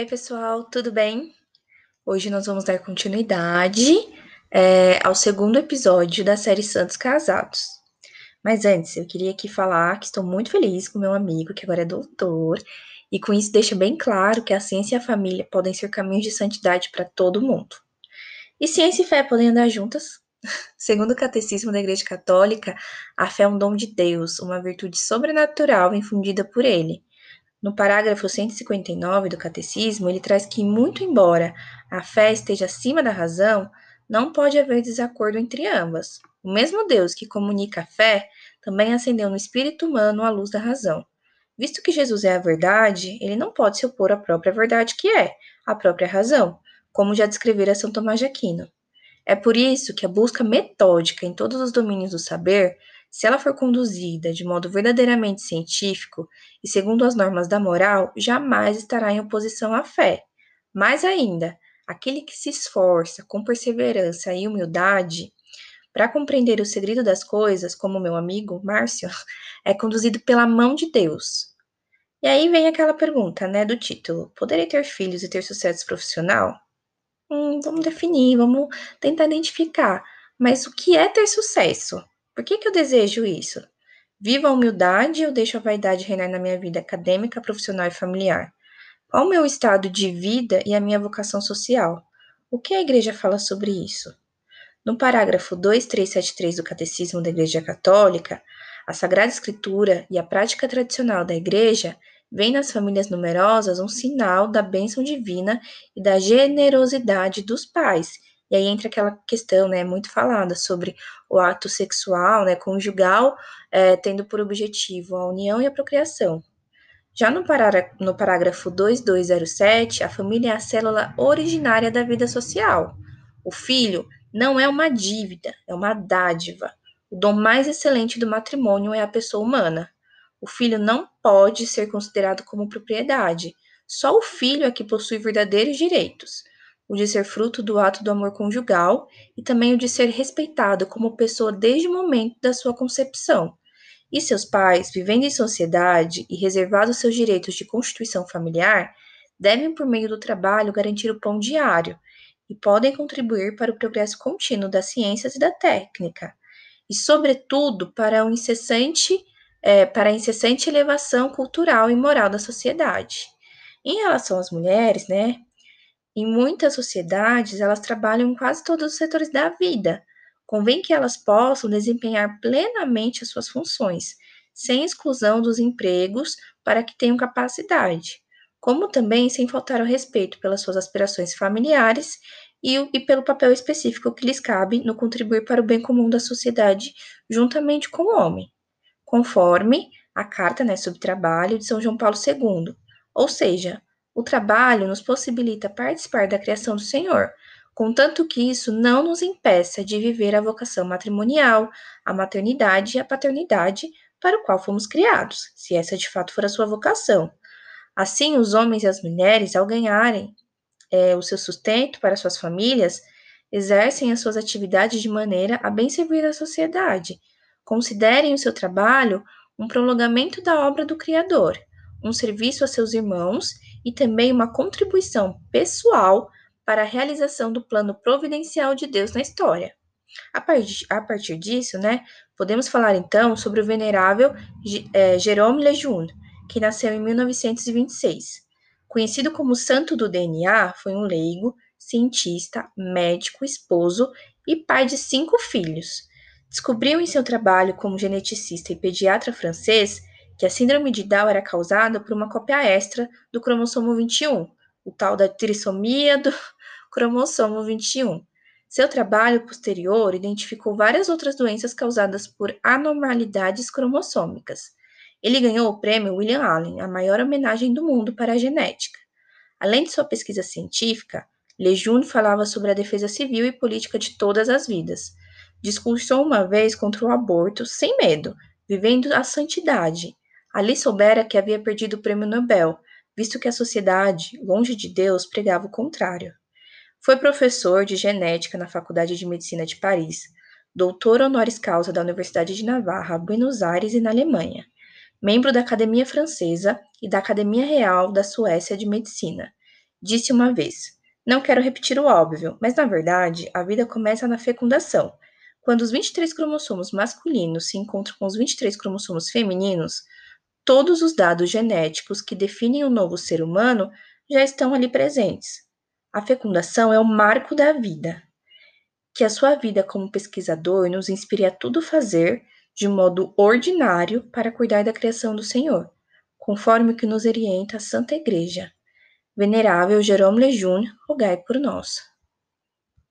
Oi, pessoal, tudo bem? Hoje nós vamos dar continuidade é, ao segundo episódio da série Santos Casados. Mas antes, eu queria aqui falar que estou muito feliz com meu amigo, que agora é doutor, e com isso deixa bem claro que a ciência e a família podem ser caminhos de santidade para todo mundo. E ciência e fé podem andar juntas? Segundo o Catecismo da Igreja Católica, a fé é um dom de Deus, uma virtude sobrenatural infundida por Ele no parágrafo 159 do Catecismo, ele traz que, muito embora a fé esteja acima da razão, não pode haver desacordo entre ambas. O mesmo Deus que comunica a fé também acendeu no espírito humano a luz da razão. Visto que Jesus é a verdade, ele não pode se opor à própria verdade que é, a própria razão, como já descrevera São Tomás de Aquino. É por isso que a busca metódica em todos os domínios do saber se ela for conduzida de modo verdadeiramente científico e segundo as normas da moral, jamais estará em oposição à fé. Mais ainda, aquele que se esforça com perseverança e humildade para compreender o segredo das coisas, como meu amigo Márcio, é conduzido pela mão de Deus. E aí vem aquela pergunta, né, do título: poderei ter filhos e ter sucesso profissional? Hum, vamos definir, vamos tentar identificar. Mas o que é ter sucesso? Por que, que eu desejo isso? Viva a humildade ou deixo a vaidade reinar na minha vida acadêmica, profissional e familiar? Qual o meu estado de vida e a minha vocação social? O que a igreja fala sobre isso? No parágrafo 2373 do Catecismo da Igreja Católica, a Sagrada Escritura e a prática tradicional da igreja veem nas famílias numerosas um sinal da bênção divina e da generosidade dos pais e aí entra aquela questão, né, muito falada sobre o ato sexual, né, conjugal, é, tendo por objetivo a união e a procriação. Já no, no parágrafo 2207, a família é a célula originária da vida social. O filho não é uma dívida, é uma dádiva. O dom mais excelente do matrimônio é a pessoa humana. O filho não pode ser considerado como propriedade. Só o filho é que possui verdadeiros direitos o de ser fruto do ato do amor conjugal e também o de ser respeitado como pessoa desde o momento da sua concepção. E seus pais, vivendo em sociedade e reservados seus direitos de constituição familiar, devem, por meio do trabalho, garantir o pão diário e podem contribuir para o progresso contínuo das ciências e da técnica, e, sobretudo, para, um incessante, é, para a incessante elevação cultural e moral da sociedade. Em relação às mulheres, né, em muitas sociedades, elas trabalham em quase todos os setores da vida. Convém que elas possam desempenhar plenamente as suas funções, sem exclusão dos empregos para que tenham capacidade, como também sem faltar ao respeito pelas suas aspirações familiares e, e pelo papel específico que lhes cabe no contribuir para o bem comum da sociedade juntamente com o homem, conforme a Carta né, sobre Trabalho de São João Paulo II, ou seja, o trabalho nos possibilita participar da criação do Senhor, contanto que isso não nos impeça de viver a vocação matrimonial, a maternidade e a paternidade para o qual fomos criados, se essa de fato for a sua vocação. Assim, os homens e as mulheres, ao ganharem é, o seu sustento para suas famílias, exercem as suas atividades de maneira a bem servir a sociedade. Considerem o seu trabalho um prolongamento da obra do Criador, um serviço a seus irmãos e também uma contribuição pessoal para a realização do plano providencial de Deus na história. A partir, a partir disso, né, podemos falar então sobre o venerável é, Jerome Lejeune, que nasceu em 1926. Conhecido como Santo do DNA, foi um leigo, cientista, médico, esposo e pai de cinco filhos. Descobriu em seu trabalho como geneticista e pediatra francês que a síndrome de Down era causada por uma cópia extra do cromossomo 21, o tal da trissomia do cromossomo 21. Seu trabalho posterior identificou várias outras doenças causadas por anormalidades cromossômicas. Ele ganhou o prêmio William Allen, a maior homenagem do mundo para a genética. Além de sua pesquisa científica, Lejeune falava sobre a defesa civil e política de todas as vidas. Discursou uma vez contra o aborto sem medo, vivendo a santidade, Ali soubera que havia perdido o prêmio Nobel, visto que a sociedade, longe de Deus, pregava o contrário. Foi professor de genética na Faculdade de Medicina de Paris, doutor honoris causa da Universidade de Navarra, Buenos Aires e na Alemanha, membro da Academia Francesa e da Academia Real da Suécia de Medicina, disse uma vez: Não quero repetir o óbvio, mas na verdade a vida começa na fecundação. Quando os 23 cromossomos masculinos se encontram com os 23 cromossomos femininos, todos os dados genéticos que definem o novo ser humano já estão ali presentes. A fecundação é o marco da vida. Que a sua vida como pesquisador nos inspire a tudo fazer de modo ordinário para cuidar da criação do Senhor, conforme o que nos orienta a Santa Igreja. Venerável Jerome Lejeune, rogai por nós.